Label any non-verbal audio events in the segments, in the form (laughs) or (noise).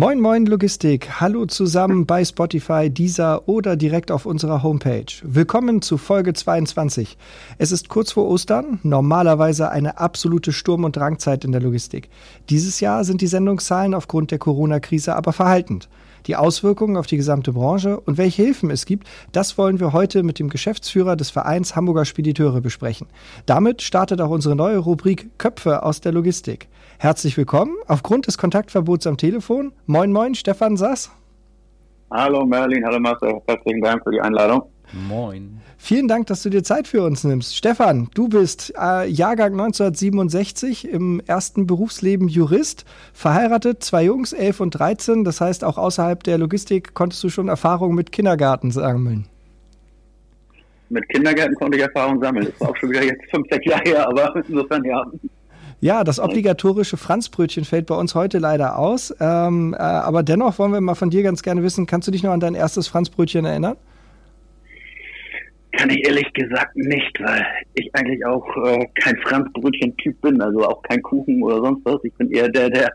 Moin Moin Logistik, hallo zusammen bei Spotify, Deezer oder direkt auf unserer Homepage. Willkommen zu Folge 22. Es ist kurz vor Ostern, normalerweise eine absolute Sturm- und Drangzeit in der Logistik. Dieses Jahr sind die Sendungszahlen aufgrund der Corona-Krise aber verhaltend. Die Auswirkungen auf die gesamte Branche und welche Hilfen es gibt, das wollen wir heute mit dem Geschäftsführer des Vereins Hamburger Spediteure besprechen. Damit startet auch unsere neue Rubrik Köpfe aus der Logistik. Herzlich willkommen. Aufgrund des Kontaktverbots am Telefon. Moin, moin, Stefan Sass. Hallo Merlin, hallo Marcel. Herzlichen Dank für die Einladung. Moin. Vielen Dank, dass du dir Zeit für uns nimmst. Stefan, du bist äh, Jahrgang 1967 im ersten Berufsleben Jurist, verheiratet, zwei Jungs, 11 und 13. Das heißt, auch außerhalb der Logistik konntest du schon Erfahrungen mit Kindergarten sammeln. Mit Kindergärten konnte ich Erfahrungen sammeln. Das war auch schon wieder jetzt fünf, sechs Jahre her, aber insofern ja. Ja, das obligatorische Franzbrötchen fällt bei uns heute leider aus. Ähm, äh, aber dennoch wollen wir mal von dir ganz gerne wissen, kannst du dich noch an dein erstes Franzbrötchen erinnern? Kann ich ehrlich gesagt nicht, weil ich eigentlich auch äh, kein Franzbrötchen-Typ bin, also auch kein Kuchen oder sonst was. Ich bin eher der, der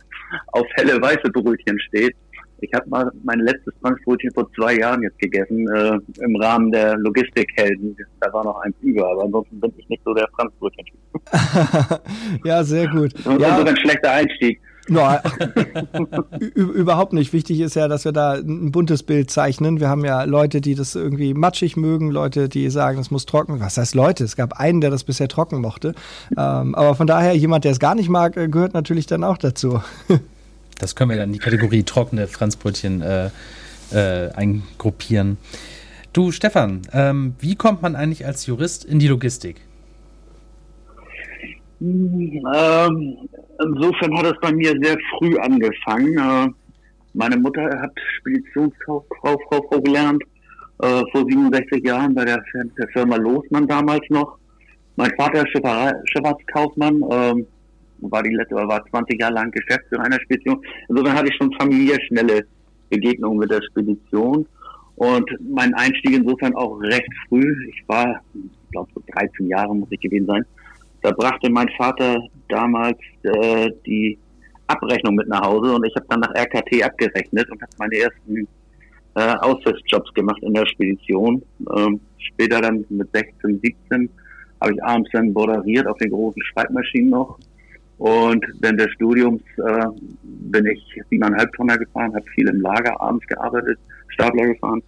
auf helle weiße Brötchen steht. Ich habe mal mein letztes Franzbrötchen vor zwei Jahren jetzt gegessen, äh, im Rahmen der Logistikhelden. Da war noch eins über, aber ansonsten bin ich nicht so der Franzbrötchen-Typ. (laughs) ja, sehr gut. Und ja. so ein schlechter Einstieg. No, (laughs) überhaupt nicht. Wichtig ist ja, dass wir da ein buntes Bild zeichnen. Wir haben ja Leute, die das irgendwie matschig mögen, Leute, die sagen, es muss trocken. Was heißt Leute? Es gab einen, der das bisher trocken mochte. Ähm, aber von daher, jemand, der es gar nicht mag, äh, gehört natürlich dann auch dazu. (laughs) Das können wir dann in die Kategorie trockene Franzbrötchen äh, äh, eingruppieren. Du, Stefan, ähm, wie kommt man eigentlich als Jurist in die Logistik? Ähm, insofern hat es bei mir sehr früh angefangen. Äh, meine Mutter hat Speditionskauffrau Frau, gelernt, äh, vor 67 Jahren bei der, der, Firma Losmann damals noch. Mein Vater ist Schifffahrtskaufmann, äh, war die letzte, war 20 Jahre lang Geschäftsführer einer Spedition. Insofern hatte ich schon familiär schnelle Begegnungen mit der Spedition. Und mein Einstieg insofern auch recht früh. Ich war, ich glaube, so 13 Jahre muss ich gewesen sein. Da brachte mein Vater damals äh, die Abrechnung mit nach Hause und ich habe dann nach RKT abgerechnet und habe meine ersten äh, Aushilfsjobs gemacht in der Spedition. Ähm, später dann mit 16, 17 habe ich abends dann moderiert auf den großen Schreibmaschinen noch und während des Studiums äh, bin ich siebeneinhalb Tonner gefahren, habe viel im Lager abends gearbeitet, Stapler gefahren.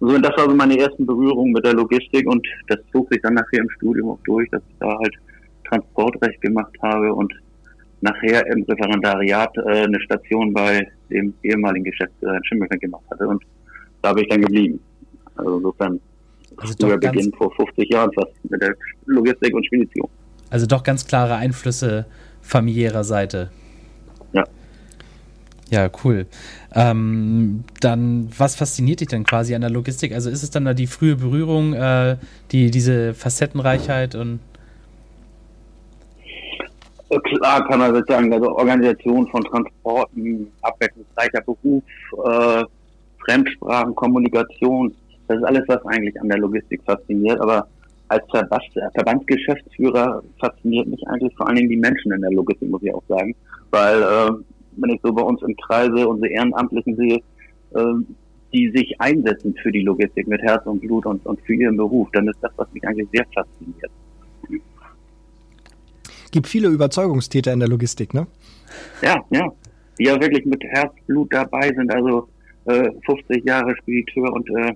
So, das war so meine ersten Berührungen mit der Logistik und das zog sich dann nachher im Studium auch durch, dass ich da halt Transportrecht gemacht habe und nachher im Referendariat äh, eine Station bei dem ehemaligen Geschäftsführer in Schimmelfeld gemacht hatte und da bin ich dann geblieben. Also insofern also früher Beginn vor 50 Jahren fast mit der Logistik und Spedition. Also doch ganz klare Einflüsse familiärer Seite. Ja. Ja, cool. Ähm, dann, was fasziniert dich denn quasi an der Logistik? Also ist es dann da die frühe Berührung, äh, die, diese Facettenreichheit und äh, Klar kann man sagen, also Organisation von Transporten, abwechslungsreicher Beruf, äh, Fremdsprachen, Kommunikation, das ist alles, was eigentlich an der Logistik fasziniert, aber als Verbandsgeschäftsführer fasziniert mich eigentlich vor allen Dingen die Menschen in der Logistik, muss ich auch sagen. Weil, äh, wenn ich so bei uns im Kreise unsere Ehrenamtlichen sehe, äh, die sich einsetzen für die Logistik mit Herz und Blut und, und für ihren Beruf, dann ist das, was mich eigentlich sehr fasziniert. Gibt viele Überzeugungstäter in der Logistik, ne? Ja, ja. Die ja wirklich mit Herzblut dabei sind, also äh, 50 Jahre Spediteur und äh,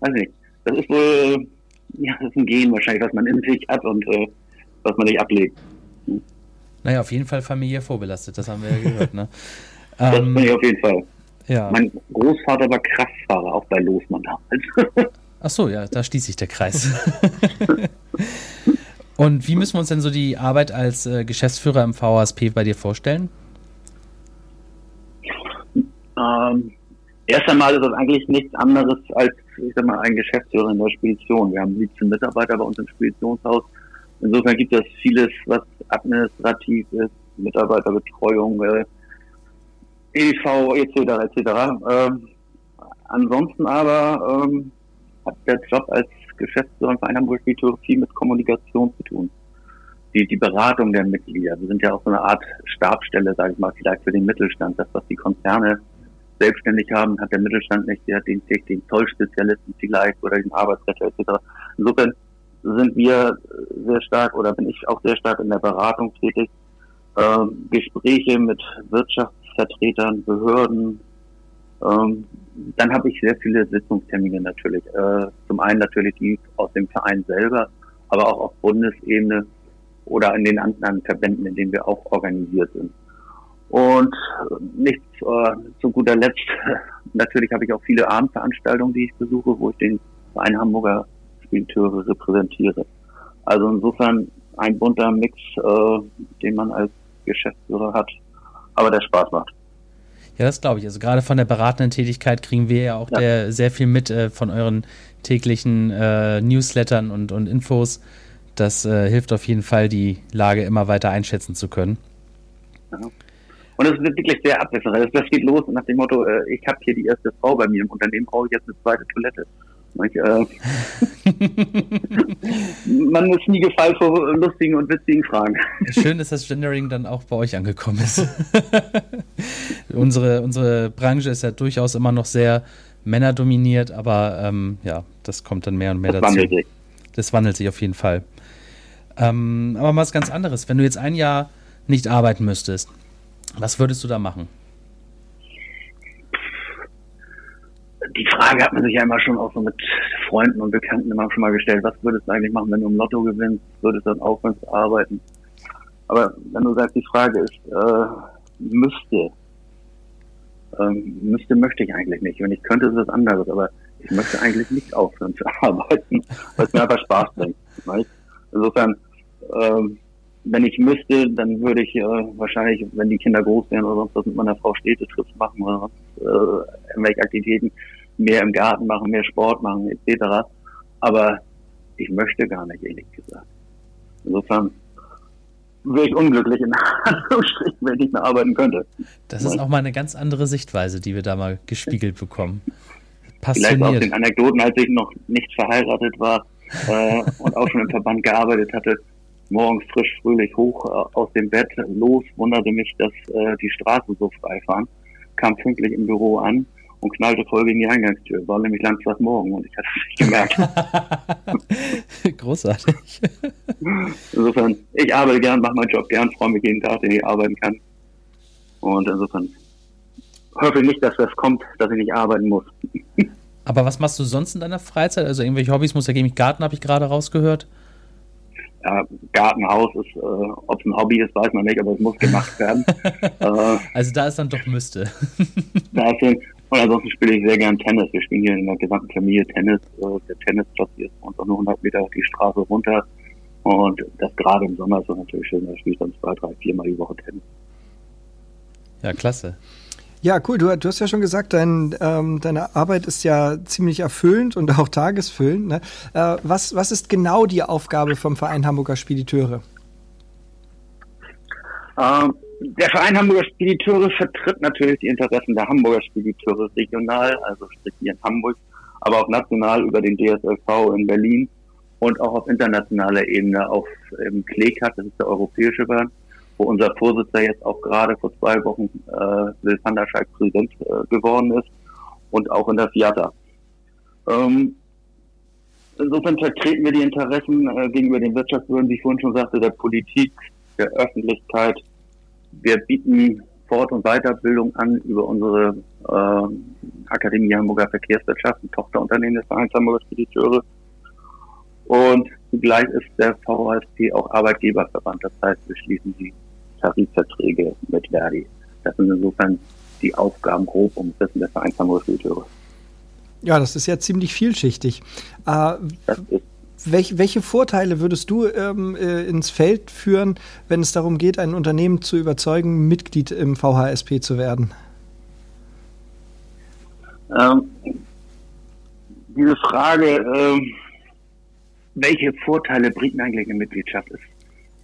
weiß nicht. Das ist wohl ja, das ist ein Gen wahrscheinlich, was man in sich hat und äh, was man nicht ablegt. Hm. Naja, auf jeden Fall familiär vorbelastet, das haben wir ja gehört, ne? (laughs) das ähm, bin ich auf jeden Fall. Ja. Mein Großvater war Kraftfahrer, auch bei Losmann damals. (laughs) Ach so, ja, da schließt sich der Kreis. (laughs) und wie müssen wir uns denn so die Arbeit als äh, Geschäftsführer im VHSP bei dir vorstellen? Ähm, erst einmal ist das eigentlich nichts anderes als ich sag mal, ein Geschäftsführer in der Spedition. Wir haben 17 Mitarbeiter bei uns im Speditionshaus. Insofern gibt es vieles, was administrativ ist, Mitarbeiterbetreuung, EV etc. etc. Ähm, ansonsten aber ähm, hat der Job als Geschäftsführer im Verein Hamburg Spedition viel mit Kommunikation zu tun. Die, die Beratung der Mitglieder. Wir sind ja auch so eine Art Stabstelle, sage ich mal, vielleicht für den Mittelstand, das, was die Konzerne selbstständig haben, hat der Mittelstand nicht, der hat den, den Zollspezialisten vielleicht oder den Arbeitsretter etc. Insofern sind wir sehr stark oder bin ich auch sehr stark in der Beratung tätig. Ähm, Gespräche mit Wirtschaftsvertretern, Behörden. Ähm, dann habe ich sehr viele Sitzungstermine natürlich. Äh, zum einen natürlich die aus dem Verein selber, aber auch auf Bundesebene oder in den anderen Verbänden, in denen wir auch organisiert sind. Und nicht äh, zu guter Letzt, (laughs) natürlich habe ich auch viele Abendveranstaltungen, die ich besuche, wo ich den Verein Hamburger Spediteure repräsentiere. Also insofern ein bunter Mix, äh, den man als Geschäftsführer hat, aber der Spaß macht. Ja, das glaube ich. Also gerade von der beratenden Tätigkeit kriegen wir ja auch ja. Der, sehr viel mit äh, von euren täglichen äh, Newslettern und, und Infos. Das äh, hilft auf jeden Fall, die Lage immer weiter einschätzen zu können. Ja. Und es ist wirklich sehr abwechslungsreich. Also das geht los nach dem Motto, äh, ich habe hier die erste Frau bei mir im Unternehmen, brauche ich jetzt eine zweite Toilette. Ich, äh, (laughs) man ist nie gefallen vor lustigen und witzigen Fragen. Schön, dass das Gendering dann auch bei euch angekommen ist. (laughs) unsere, unsere Branche ist ja durchaus immer noch sehr männerdominiert, aber ähm, ja, das kommt dann mehr und mehr das dazu. Wandelt sich. Das wandelt sich auf jeden Fall. Ähm, aber mal was ganz anderes. Wenn du jetzt ein Jahr nicht arbeiten müsstest, was würdest du da machen? Die Frage hat man sich ja immer schon auch so mit Freunden und Bekannten immer schon mal gestellt. Was würdest du eigentlich machen, wenn du im Lotto gewinnst? Würdest du dann aufhören zu arbeiten? Aber wenn du sagst, die Frage ist, äh, müsste, ähm, müsste möchte ich eigentlich nicht. Wenn ich könnte, ist was anderes. Aber ich möchte eigentlich nicht aufhören zu (laughs) arbeiten, weil es mir einfach Spaß bringt. Insofern, ähm, wenn ich müsste, dann würde ich äh, wahrscheinlich, wenn die Kinder groß wären oder sonst was mit meiner Frau Städtetrips machen oder sonst äh, irgendwelche Aktivitäten, mehr im Garten machen, mehr Sport machen, etc. Aber ich möchte gar nicht, ehrlich gesagt. Insofern wäre ich unglücklich in (laughs) wenn ich nicht mehr arbeiten könnte. Das ist auch mal eine ganz andere Sichtweise, die wir da mal gespiegelt bekommen. Passioniert. Vielleicht aus den Anekdoten, als ich noch nicht verheiratet war äh, und auch schon im Verband gearbeitet hatte, morgens frisch, fröhlich hoch äh, aus dem Bett los, wunderte mich, dass äh, die Straßen so frei fahren, kam pünktlich im Büro an und knallte voll gegen die Eingangstür. War nämlich Morgen und ich hatte es nicht gemerkt. (laughs) Großartig. Insofern, ich arbeite gern, mache meinen Job gern, freue mich jeden Tag, den ich arbeiten kann. Und insofern hoffe ich nicht, dass das kommt, dass ich nicht arbeiten muss. Aber was machst du sonst in deiner Freizeit? Also irgendwelche Hobbys muss ja mich Garten, habe ich gerade rausgehört ja, Gartenhaus ist, äh, ob es ein Hobby ist, weiß man nicht, aber es muss gemacht werden. (laughs) äh, also da ist dann doch müsste. da sind, und ansonsten spiele ich sehr gern Tennis. Wir spielen hier in der gesamten Familie Tennis. Äh, der Tennisplatz hier ist bei uns auch nur 100 Meter die Straße runter. Und das gerade im Sommer ist natürlich schön. Da spiele ich dann zwei, drei, viermal die Woche Tennis. Ja, klasse. Ja, cool. Du, du hast ja schon gesagt, dein, ähm, deine Arbeit ist ja ziemlich erfüllend und auch tagesfüllend. Ne? Äh, was, was ist genau die Aufgabe vom Verein Hamburger Spediteure? Ähm, der Verein Hamburger Spediteure vertritt natürlich die Interessen der Hamburger Spediteure regional, also sprich hier in Hamburg, aber auch national über den DSLV in Berlin und auch auf internationaler Ebene auf im CLECAT, das ist der europäische Verband wo unser Vorsitzender jetzt auch gerade vor zwei Wochen äh, Will van der Scheik Präsident äh, geworden ist und auch in der FIATA. Ähm, insofern vertreten wir die Interessen äh, gegenüber den Wirtschaftsbehörden, wie ich vorhin schon sagte, der Politik, der Öffentlichkeit. Wir bieten Fort- und Weiterbildung an über unsere äh, Akademie Hamburger Verkehrswirtschaft, ein Tochterunternehmen des Vereins Hamburger Spediteure. Und zugleich ist der VHSP auch Arbeitgeberverband. Das heißt, wir schließen die Tarifverträge mit Verdi. Das sind insofern die Aufgaben grob umrissen der Verein Hamburg-Kultur. Ja, das ist ja ziemlich vielschichtig. Äh, welch, welche Vorteile würdest du ähm, äh, ins Feld führen, wenn es darum geht, ein Unternehmen zu überzeugen, Mitglied im VHSP zu werden? Ähm, diese Frage, ähm, welche Vorteile bringt eigentlich eine Mitgliedschaft, ist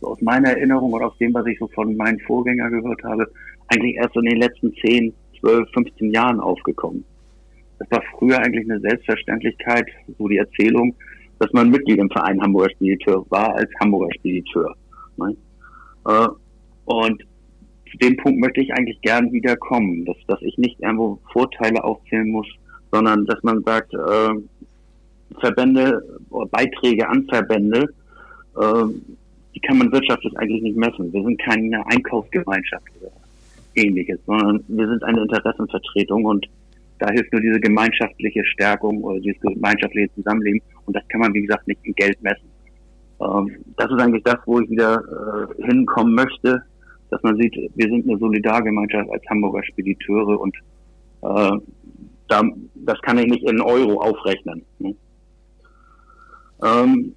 aus meiner Erinnerung und aus dem, was ich so von meinen Vorgängern gehört habe, eigentlich erst in den letzten 10, 12, 15 Jahren aufgekommen. Das war früher eigentlich eine Selbstverständlichkeit, so die Erzählung, dass man Mitglied im Verein Hamburger Spediteur war als Hamburger Spediteur. Ne? Äh, und zu dem Punkt möchte ich eigentlich gern wieder kommen, dass, dass ich nicht irgendwo Vorteile aufzählen muss, sondern dass man sagt, äh, Verbände Beiträge an Verbände, äh, die kann man wirtschaftlich eigentlich nicht messen. Wir sind keine Einkaufsgemeinschaft oder ähnliches, sondern wir sind eine Interessenvertretung und da hilft nur diese gemeinschaftliche Stärkung oder dieses gemeinschaftliche Zusammenleben und das kann man, wie gesagt, nicht in Geld messen. Ähm, das ist eigentlich das, wo ich wieder äh, hinkommen möchte, dass man sieht, wir sind eine Solidargemeinschaft als Hamburger Spediteure und äh, da, das kann ich nicht in Euro aufrechnen. Ne? Ähm,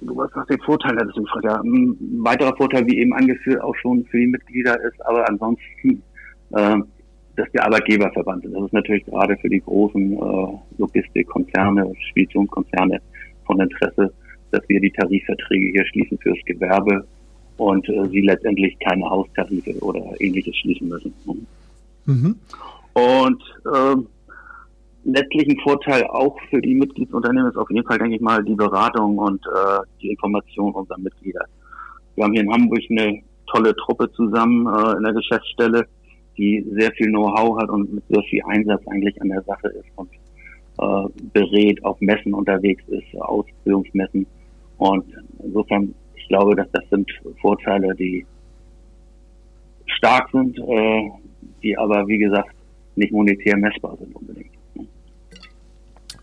was, was den Vorteil hat, ist ja, ein weiterer Vorteil, wie eben angeführt, auch schon für die Mitglieder ist, aber ansonsten, äh, dass wir Arbeitgeberverband sind. Das ist natürlich gerade für die großen äh, Logistikkonzerne, Speditionskonzerne von Interesse, dass wir die Tarifverträge hier schließen fürs Gewerbe und äh, sie letztendlich keine Haustarife oder ähnliches schließen müssen. Mhm. Und äh, letztlich ein Vorteil auch für die Mitgliedsunternehmen ist auf jeden Fall, denke ich mal, die Beratung und äh, die Information unserer Mitglieder. Wir haben hier in Hamburg eine tolle Truppe zusammen äh, in der Geschäftsstelle, die sehr viel Know-how hat und mit sehr viel Einsatz eigentlich an der Sache ist und äh, berät, auf Messen unterwegs ist, Ausbildungsmessen. Und insofern, ich glaube, dass das sind Vorteile, die stark sind, äh, die aber, wie gesagt, nicht monetär messbar sind unbedingt.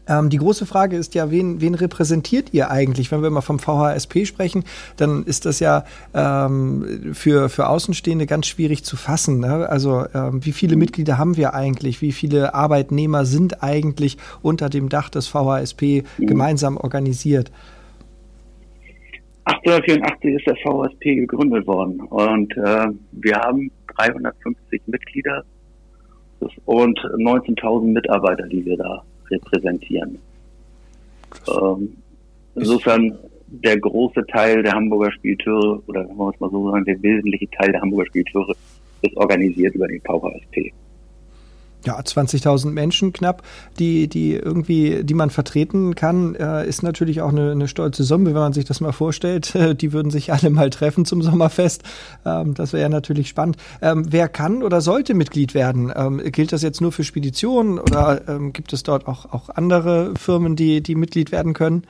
Ähm, die große Frage ist ja, wen, wen repräsentiert ihr eigentlich? Wenn wir mal vom VHSP sprechen, dann ist das ja ähm, für, für Außenstehende ganz schwierig zu fassen. Ne? Also ähm, wie viele Mitglieder haben wir eigentlich? Wie viele Arbeitnehmer sind eigentlich unter dem Dach des VHSP mhm. gemeinsam organisiert? 1884 ist der VHSP gegründet worden und äh, wir haben 350 Mitglieder und 19.000 Mitarbeiter, die wir da repräsentieren. Ähm, insofern der große Teil der Hamburger Spielteure, oder wenn wir es mal so sagen, der wesentliche Teil der Hamburger Spielteure ist organisiert über den VHSP ja, 20.000 Menschen knapp, die, die irgendwie, die man vertreten kann, äh, ist natürlich auch eine, eine stolze Summe, wenn man sich das mal vorstellt. (laughs) die würden sich alle mal treffen zum Sommerfest. Ähm, das wäre ja natürlich spannend. Ähm, wer kann oder sollte Mitglied werden? Ähm, gilt das jetzt nur für Speditionen oder ähm, gibt es dort auch, auch andere Firmen, die, die Mitglied werden können?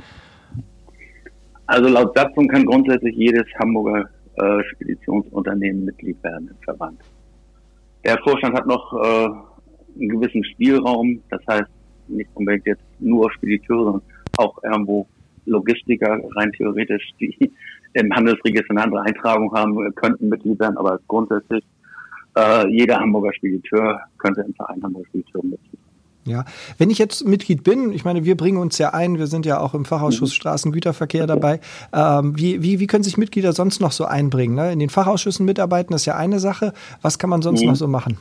Also laut Satzung kann grundsätzlich jedes Hamburger äh, Speditionsunternehmen Mitglied werden im Verband. Der Vorstand hat noch äh, einen gewissen Spielraum. Das heißt, nicht unbedingt jetzt nur Spediteure, sondern auch irgendwo Logistiker rein theoretisch, die im Handelsregister eine andere Eintragung haben, könnten Mitglied werden, aber grundsätzlich äh, jeder Hamburger Spediteur könnte im Verein Hamburger Spediteur Mitglied ja, wenn ich jetzt Mitglied bin, ich meine, wir bringen uns ja ein, wir sind ja auch im Fachausschuss mhm. Straßengüterverkehr dabei. Ähm, wie, wie, wie können sich Mitglieder sonst noch so einbringen? Ne? In den Fachausschüssen mitarbeiten, das ist ja eine Sache. Was kann man sonst mhm. noch so machen?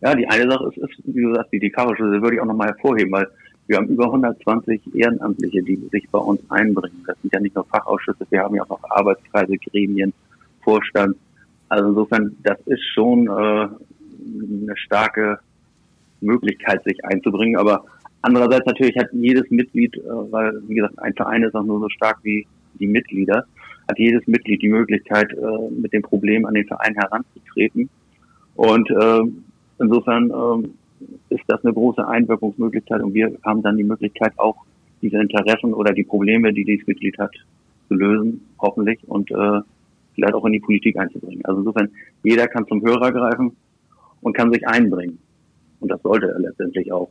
Ja, die eine Sache ist, ist wie du sagst, die Dekarische, würde ich auch nochmal hervorheben, weil wir haben über 120 Ehrenamtliche, die sich bei uns einbringen. Das sind ja nicht nur Fachausschüsse, wir haben ja auch noch Arbeitskreise, Gremien, Vorstand. Also insofern, das ist schon äh, eine starke Möglichkeit, sich einzubringen. Aber andererseits natürlich hat jedes Mitglied, äh, weil wie gesagt, ein Verein ist auch nur so stark wie die Mitglieder, hat jedes Mitglied die Möglichkeit, äh, mit dem Problem an den Verein heranzutreten. Und äh, Insofern ähm, ist das eine große Einwirkungsmöglichkeit und wir haben dann die Möglichkeit auch diese Interessen oder die Probleme, die dieses Mitglied hat, zu lösen, hoffentlich und äh, vielleicht auch in die Politik einzubringen. Also insofern, jeder kann zum Hörer greifen und kann sich einbringen. Und das sollte er letztendlich auch.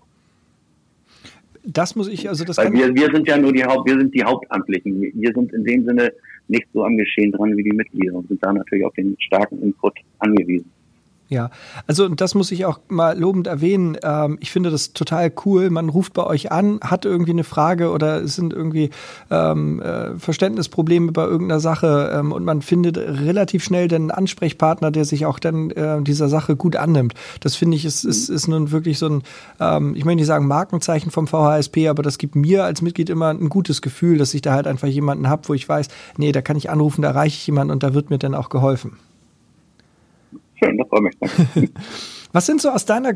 Das muss ich, also das Weil wir, wir sind ja nur die Haupt, wir sind die Hauptamtlichen. Wir sind in dem Sinne nicht so am Geschehen dran wie die Mitglieder und sind da natürlich auf den starken Input angewiesen. Ja, also das muss ich auch mal lobend erwähnen. Ähm, ich finde das total cool. Man ruft bei euch an, hat irgendwie eine Frage oder es sind irgendwie ähm, äh, Verständnisprobleme bei irgendeiner Sache ähm, und man findet relativ schnell den Ansprechpartner, der sich auch dann äh, dieser Sache gut annimmt. Das finde ich ist, ist, ist nun wirklich so ein, ähm, ich möchte nicht sagen Markenzeichen vom VHSP, aber das gibt mir als Mitglied immer ein gutes Gefühl, dass ich da halt einfach jemanden habe, wo ich weiß, nee, da kann ich anrufen, da erreiche ich jemanden und da wird mir dann auch geholfen. Schön, das freut mich. (laughs) Was sind so aus deiner,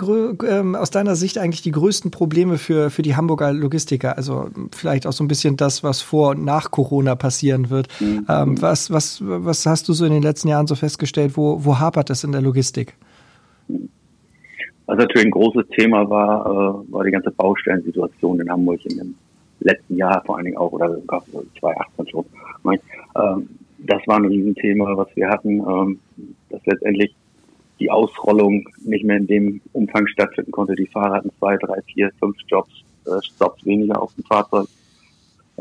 ähm, aus deiner Sicht eigentlich die größten Probleme für, für die Hamburger Logistiker? Also vielleicht auch so ein bisschen das, was vor und nach Corona passieren wird. Mhm. Ähm, was, was, was hast du so in den letzten Jahren so festgestellt? Wo, wo hapert es in der Logistik? Was natürlich ein großes Thema war, äh, war die ganze Baustellensituation in Hamburg in dem letzten Jahr vor allen Dingen auch, oder sogar 2018 schon. Ähm, das war ein Riesenthema, was wir hatten, ähm, dass letztendlich die Ausrollung nicht mehr in dem Umfang stattfinden konnte. Die Fahrer hatten zwei, drei, vier, fünf Jobs, äh, Stops weniger auf dem Fahrzeug.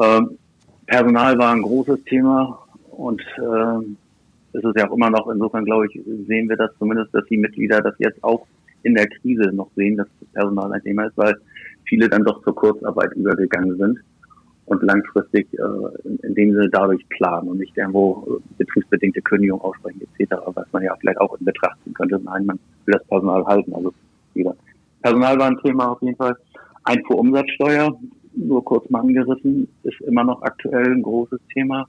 Ähm, Personal war ein großes Thema und äh, es ist ja auch immer noch, insofern glaube ich, sehen wir das zumindest, dass die Mitglieder das jetzt auch in der Krise noch sehen, dass das Personal ein Thema ist, weil viele dann doch zur Kurzarbeit übergegangen sind und langfristig äh, in, dem Sinne dadurch planen und nicht irgendwo äh, betriebsbedingte Kündigung aussprechen etc., was man ja vielleicht auch in Betracht ziehen könnte. Nein, man will das Personal halten. Also wieder. Personal war ein Thema auf jeden Fall. Einfuhrumsatzsteuer, nur kurz mal angerissen, ist immer noch aktuell ein großes Thema.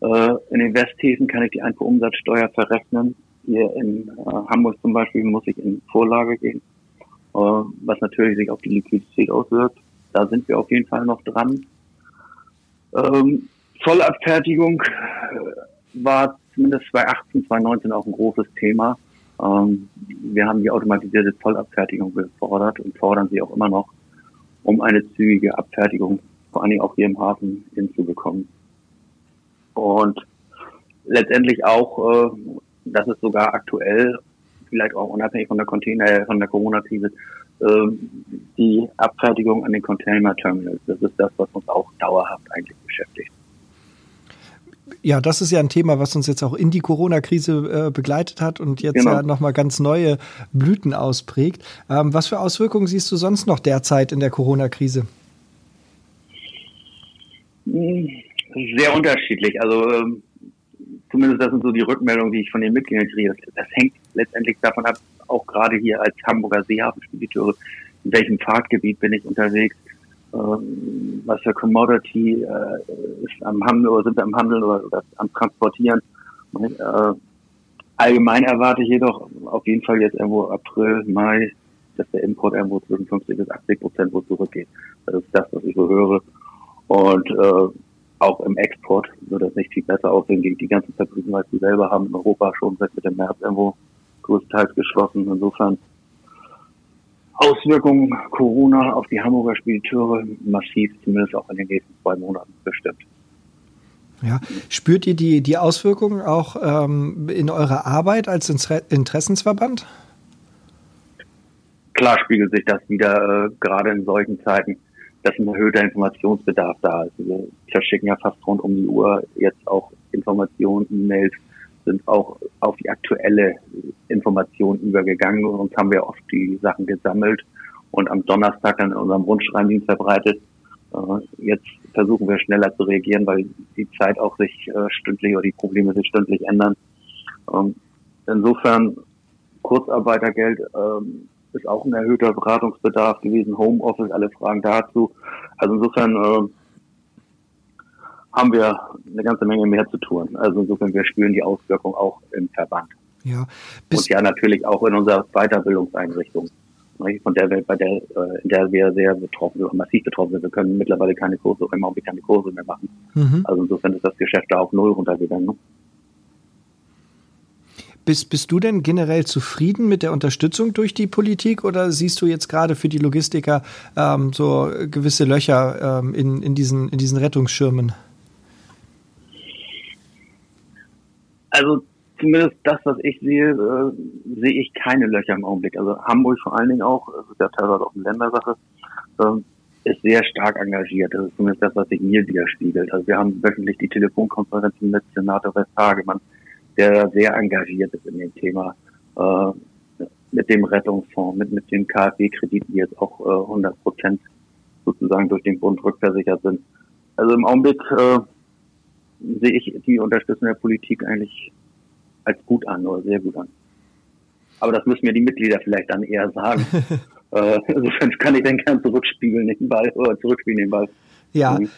Äh, in den Westhäfen kann ich die Einfuhrumsatzsteuer verrechnen. Hier in äh, Hamburg zum Beispiel muss ich in Vorlage gehen, äh, was natürlich sich auf die Liquidität auswirkt. Da sind wir auf jeden Fall noch dran. Ähm, Zollabfertigung äh, war zumindest 2018, 2019 auch ein großes Thema. Ähm, wir haben die automatisierte Zollabfertigung gefordert und fordern sie auch immer noch, um eine zügige Abfertigung, vor allen Dingen auch hier im Hafen, hinzubekommen. Und letztendlich auch, äh, das ist sogar aktuell, vielleicht auch unabhängig von der Container, von der Corona-Krise, die Abfertigung an den Container-Terminals. Das ist das, was uns auch dauerhaft eigentlich beschäftigt. Ja, das ist ja ein Thema, was uns jetzt auch in die Corona-Krise äh, begleitet hat und jetzt genau. ja nochmal ganz neue Blüten ausprägt. Ähm, was für Auswirkungen siehst du sonst noch derzeit in der Corona-Krise? Hm, sehr unterschiedlich. Also ähm, zumindest das sind so die Rückmeldungen, die ich von den Mitgliedern kriege. Das hängt letztendlich davon ab, auch gerade hier als Hamburger Seehafenspediteure, in welchem Fahrtgebiet bin ich unterwegs, ähm, was für Commodity äh, ist am Handel oder sind wir am Handel oder, oder am Transportieren. Äh, allgemein erwarte ich jedoch auf jeden Fall jetzt irgendwo April, Mai, dass der Import irgendwo zwischen 50 bis 80 Prozent wo zurückgeht. Das ist das, was ich so höre. Und äh, auch im Export wird das nicht viel besser aussehen gegen die ganzen Fabriken, weil sie selber haben in Europa schon seit Mitte März irgendwo größtenteils geschlossen. Insofern Auswirkungen Corona auf die Hamburger Spediteure massiv, zumindest auch in den nächsten zwei Monaten bestimmt. Ja. Spürt ihr die, die Auswirkungen auch ähm, in eurer Arbeit als Interessensverband? Klar spiegelt sich das wieder, äh, gerade in solchen Zeiten, dass ein erhöhter Informationsbedarf da ist. Wir verschicken ja fast rund um die Uhr jetzt auch Informationen, E-Mails, sind auch auf die aktuelle Information übergegangen und uns haben wir oft die Sachen gesammelt und am Donnerstag dann in unserem Rundschreibendienst verbreitet. Äh, jetzt versuchen wir schneller zu reagieren, weil die Zeit auch sich äh, stündlich oder die Probleme sich stündlich ändern. Ähm, insofern Kurzarbeitergeld ähm, ist auch ein erhöhter Beratungsbedarf gewesen, Homeoffice, alle Fragen dazu. Also insofern äh, haben wir eine ganze Menge mehr zu tun. Also insofern, wir spüren die Auswirkung auch im Verband. Ja. Und ja natürlich auch in unserer Weiterbildungseinrichtung, von der wir, bei der, äh, in der wir sehr betroffen sind, massiv betroffen sind. Wir können mittlerweile keine Kurse, im Augenblick keine Kurse mehr machen. Mhm. Also insofern ist das Geschäft da auf Null runtergegangen. Ne? Bist, bist du denn generell zufrieden mit der Unterstützung durch die Politik oder siehst du jetzt gerade für die Logistiker ähm, so gewisse Löcher ähm, in, in, diesen, in diesen Rettungsschirmen? Also zumindest das, was ich sehe, äh, sehe ich keine Löcher im Augenblick. Also Hamburg vor allen Dingen auch, das ist ja teilweise auch eine Ländersache, äh, ist sehr stark engagiert. Das ist zumindest das, was sich mir widerspiegelt. Also wir haben wöchentlich die Telefonkonferenzen mit Senator Westhagemann, der sehr engagiert ist in dem Thema. Äh, mit dem Rettungsfonds, mit, mit den KfW-Krediten, die jetzt auch äh, 100 Prozent sozusagen durch den Bund rückversichert sind. Also im Augenblick äh, sehe ich die Unterstützung der Politik eigentlich als gut an oder sehr gut an. Aber das müssen mir die Mitglieder vielleicht dann eher sagen. (laughs) äh, insofern kann ich dann gern zurückspiegeln den Ball oder zurückspielen den Ball. Ja. Mhm.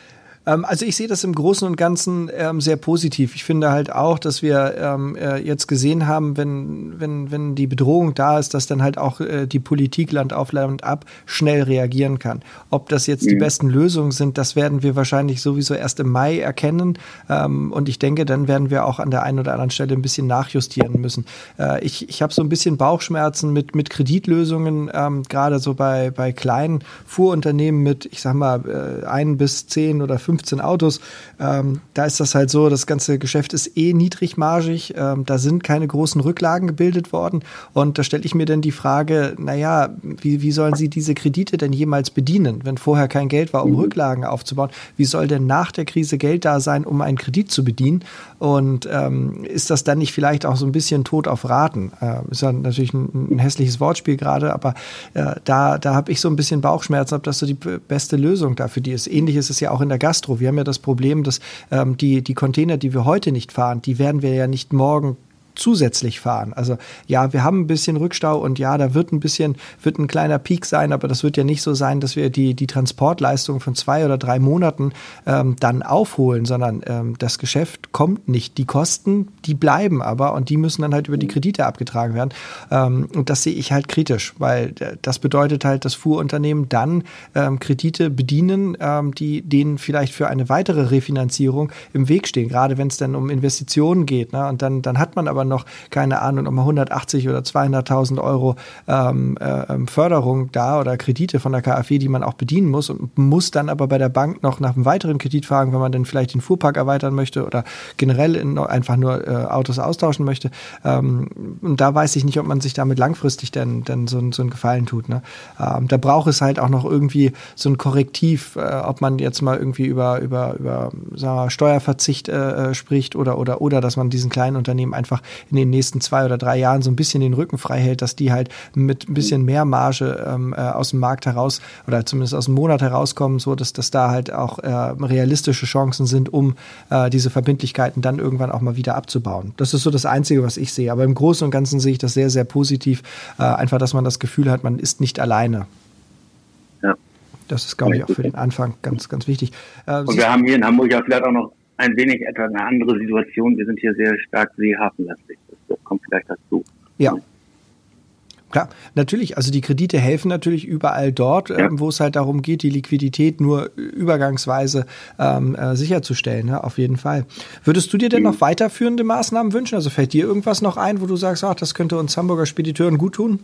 Ähm, also ich sehe das im Großen und Ganzen ähm, sehr positiv. Ich finde halt auch, dass wir ähm, äh, jetzt gesehen haben, wenn, wenn, wenn die Bedrohung da ist, dass dann halt auch äh, die Politik Land auf Land ab schnell reagieren kann. Ob das jetzt mhm. die besten Lösungen sind, das werden wir wahrscheinlich sowieso erst im Mai erkennen. Ähm, und ich denke, dann werden wir auch an der einen oder anderen Stelle ein bisschen nachjustieren müssen. Äh, ich ich habe so ein bisschen Bauchschmerzen mit, mit Kreditlösungen, ähm, gerade so bei, bei kleinen Fuhrunternehmen mit, ich sag mal, äh, ein bis zehn oder 15 Autos. Ähm, da ist das halt so, das ganze Geschäft ist eh niedrigmargig. Ähm, da sind keine großen Rücklagen gebildet worden. Und da stelle ich mir dann die Frage, naja, wie, wie sollen sie diese Kredite denn jemals bedienen, wenn vorher kein Geld war, um mhm. Rücklagen aufzubauen? Wie soll denn nach der Krise Geld da sein, um einen Kredit zu bedienen? Und ähm, ist das dann nicht vielleicht auch so ein bisschen tot auf Raten? Äh, ist ja natürlich ein, ein hässliches Wortspiel gerade, aber äh, da, da habe ich so ein bisschen Bauchschmerzen, ob das so die beste Lösung dafür die ist. Ähnlich ist es ja auch in der Gastro. Wir haben ja das Problem, dass ähm, die, die Container, die wir heute nicht fahren, die werden wir ja nicht morgen zusätzlich fahren. Also ja, wir haben ein bisschen Rückstau und ja, da wird ein bisschen, wird ein kleiner Peak sein, aber das wird ja nicht so sein, dass wir die, die Transportleistung von zwei oder drei Monaten ähm, dann aufholen, sondern ähm, das Geschäft kommt nicht. Die Kosten, die bleiben aber und die müssen dann halt über die Kredite abgetragen werden. Ähm, und das sehe ich halt kritisch, weil äh, das bedeutet halt, dass Fuhrunternehmen dann ähm, Kredite bedienen, ähm, die denen vielleicht für eine weitere Refinanzierung im Weg stehen, gerade wenn es dann um Investitionen geht. Ne? Und dann, dann hat man aber noch, keine Ahnung, nochmal 180 oder 200.000 Euro ähm, äh, ähm, Förderung da oder Kredite von der KfW, die man auch bedienen muss und muss dann aber bei der Bank noch nach einem weiteren Kredit fragen, wenn man dann vielleicht den Fuhrpark erweitern möchte oder generell in, einfach nur äh, Autos austauschen möchte. Ähm, und da weiß ich nicht, ob man sich damit langfristig denn, denn so, so einen Gefallen tut. Ne? Ähm, da braucht es halt auch noch irgendwie so ein Korrektiv, äh, ob man jetzt mal irgendwie über, über, über sagen wir, Steuerverzicht äh, äh, spricht oder, oder, oder dass man diesen kleinen Unternehmen einfach in den nächsten zwei oder drei Jahren so ein bisschen den Rücken frei hält, dass die halt mit ein bisschen mehr Marge ähm, äh, aus dem Markt heraus oder zumindest aus dem Monat herauskommen, so dass, dass da halt auch äh, realistische Chancen sind, um äh, diese Verbindlichkeiten dann irgendwann auch mal wieder abzubauen. Das ist so das Einzige, was ich sehe. Aber im Großen und Ganzen sehe ich das sehr, sehr positiv. Äh, einfach, dass man das Gefühl hat, man ist nicht alleine. Ja. Das ist, glaube ich, auch für den Anfang ganz, ganz wichtig. Äh, und wir haben hier in Hamburg ja vielleicht auch noch ein wenig etwas eine andere Situation. Wir sind hier sehr stark seehafenlastig. Das kommt vielleicht dazu. Ja. Klar, natürlich, also die Kredite helfen natürlich überall dort, ja. ähm, wo es halt darum geht, die Liquidität nur übergangsweise ähm, äh, sicherzustellen, ne? auf jeden Fall. Würdest du dir denn mhm. noch weiterführende Maßnahmen wünschen? Also fällt dir irgendwas noch ein, wo du sagst, ach, das könnte uns Hamburger Spediteuren gut tun?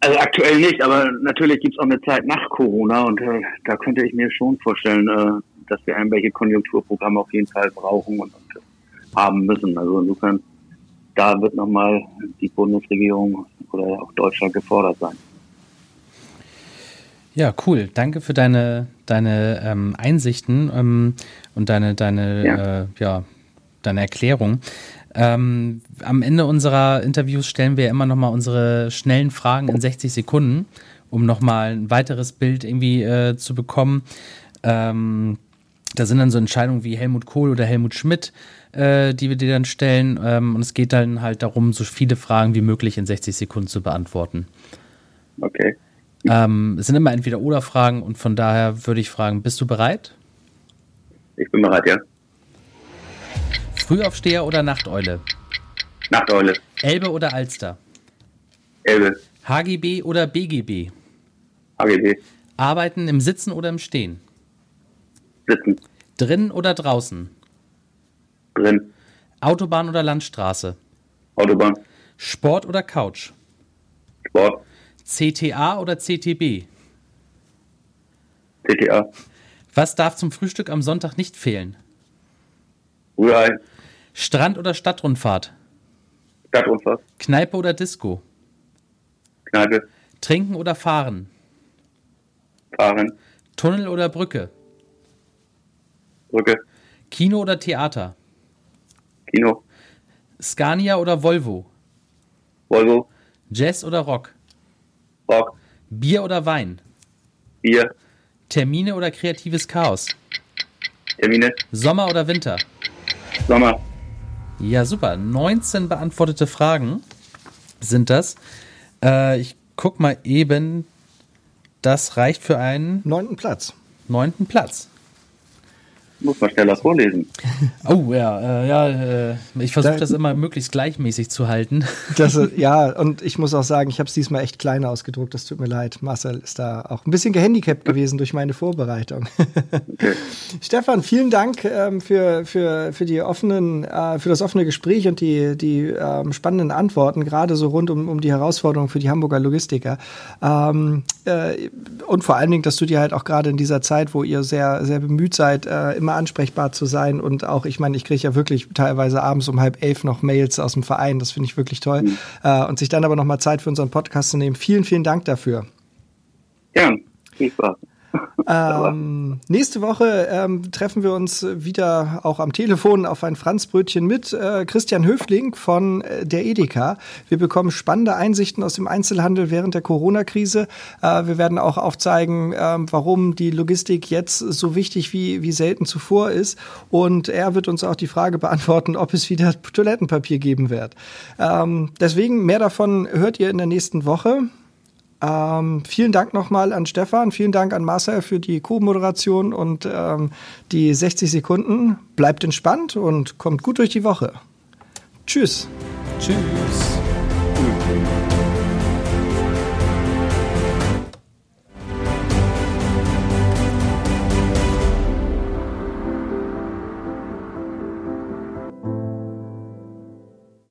Also aktuell nicht, aber natürlich gibt es auch eine Zeit nach Corona und äh, da könnte ich mir schon vorstellen, äh, dass wir irgendwelche Konjunkturprogramme auf jeden Fall brauchen und, und haben müssen. Also insofern, da wird nochmal die Bundesregierung oder auch Deutschland gefordert sein. Ja, cool. Danke für deine, deine ähm, Einsichten ähm, und deine, deine, ja. Äh, ja deine Erklärung. Ähm, am Ende unserer Interviews stellen wir immer noch mal unsere schnellen Fragen in 60 Sekunden, um noch mal ein weiteres Bild irgendwie äh, zu bekommen. Ähm, da sind dann so Entscheidungen wie Helmut Kohl oder Helmut Schmidt, äh, die wir dir dann stellen. Ähm, und es geht dann halt darum, so viele Fragen wie möglich in 60 Sekunden zu beantworten. Okay. Ähm, es sind immer entweder oder Fragen und von daher würde ich fragen, bist du bereit? Ich bin bereit, ja. Frühaufsteher oder Nachteule? Nachteule. Elbe oder Alster? Elbe. HGB oder BGB? HGB. Arbeiten im Sitzen oder im Stehen? Sitzen. Drin oder draußen? Drin. Autobahn oder Landstraße? Autobahn. Sport oder Couch? Sport. CTA oder CTB? CTA. Was darf zum Frühstück am Sonntag nicht fehlen? Rührei. Strand- oder Stadtrundfahrt? Stadtrundfahrt. Kneipe oder Disco? Kneipe. Trinken oder fahren? Fahren. Tunnel oder Brücke? Brücke. Kino oder Theater? Kino. Scania oder Volvo? Volvo. Jazz oder Rock? Rock. Bier oder Wein? Bier. Termine oder kreatives Chaos? Termine. Sommer oder Winter? Sommer. Ja, super. 19 beantwortete Fragen sind das. Äh, ich guck mal eben. Das reicht für einen neunten Platz. neunten Platz. Muss man schneller vorlesen. (laughs) Oh ja, äh, ja, äh, ich versuche da, das immer möglichst gleichmäßig zu halten. (laughs) Das, ja, (laughs) und ich muss auch sagen, ich habe es diesmal echt klein ausgedruckt. Das tut mir leid. Marcel ist da auch ein bisschen gehandicapt gewesen durch meine Vorbereitung. Okay. Stefan, vielen Dank ähm, für, für, für die offenen, äh, für das offene Gespräch und die, die ähm, spannenden Antworten, gerade so rund um, um die Herausforderungen für die Hamburger Logistiker. Ähm, äh, und vor allen Dingen, dass du dir halt auch gerade in dieser Zeit, wo ihr sehr, sehr bemüht seid, äh, immer ansprechbar zu sein und auch, ich meine, ich kriege ja wirklich teilweise abends um halb elf noch Mails aus dem Verein, das finde ich wirklich toll. Mhm. Äh, und sich dann aber nochmal Zeit für unseren Podcast zu nehmen. Vielen, vielen Dank dafür. Ja, viel Spaß. Ähm, nächste Woche ähm, treffen wir uns wieder auch am Telefon auf ein Franzbrötchen mit äh, Christian Höfling von äh, der Edeka. Wir bekommen spannende Einsichten aus dem Einzelhandel während der Corona-Krise. Äh, wir werden auch aufzeigen, ähm, warum die Logistik jetzt so wichtig wie, wie selten zuvor ist. Und er wird uns auch die Frage beantworten, ob es wieder Toilettenpapier geben wird. Ähm, deswegen mehr davon hört ihr in der nächsten Woche. Ähm, vielen Dank nochmal an Stefan, vielen Dank an Marcel für die Co-Moderation und ähm, die 60 Sekunden. Bleibt entspannt und kommt gut durch die Woche. Tschüss. Tschüss.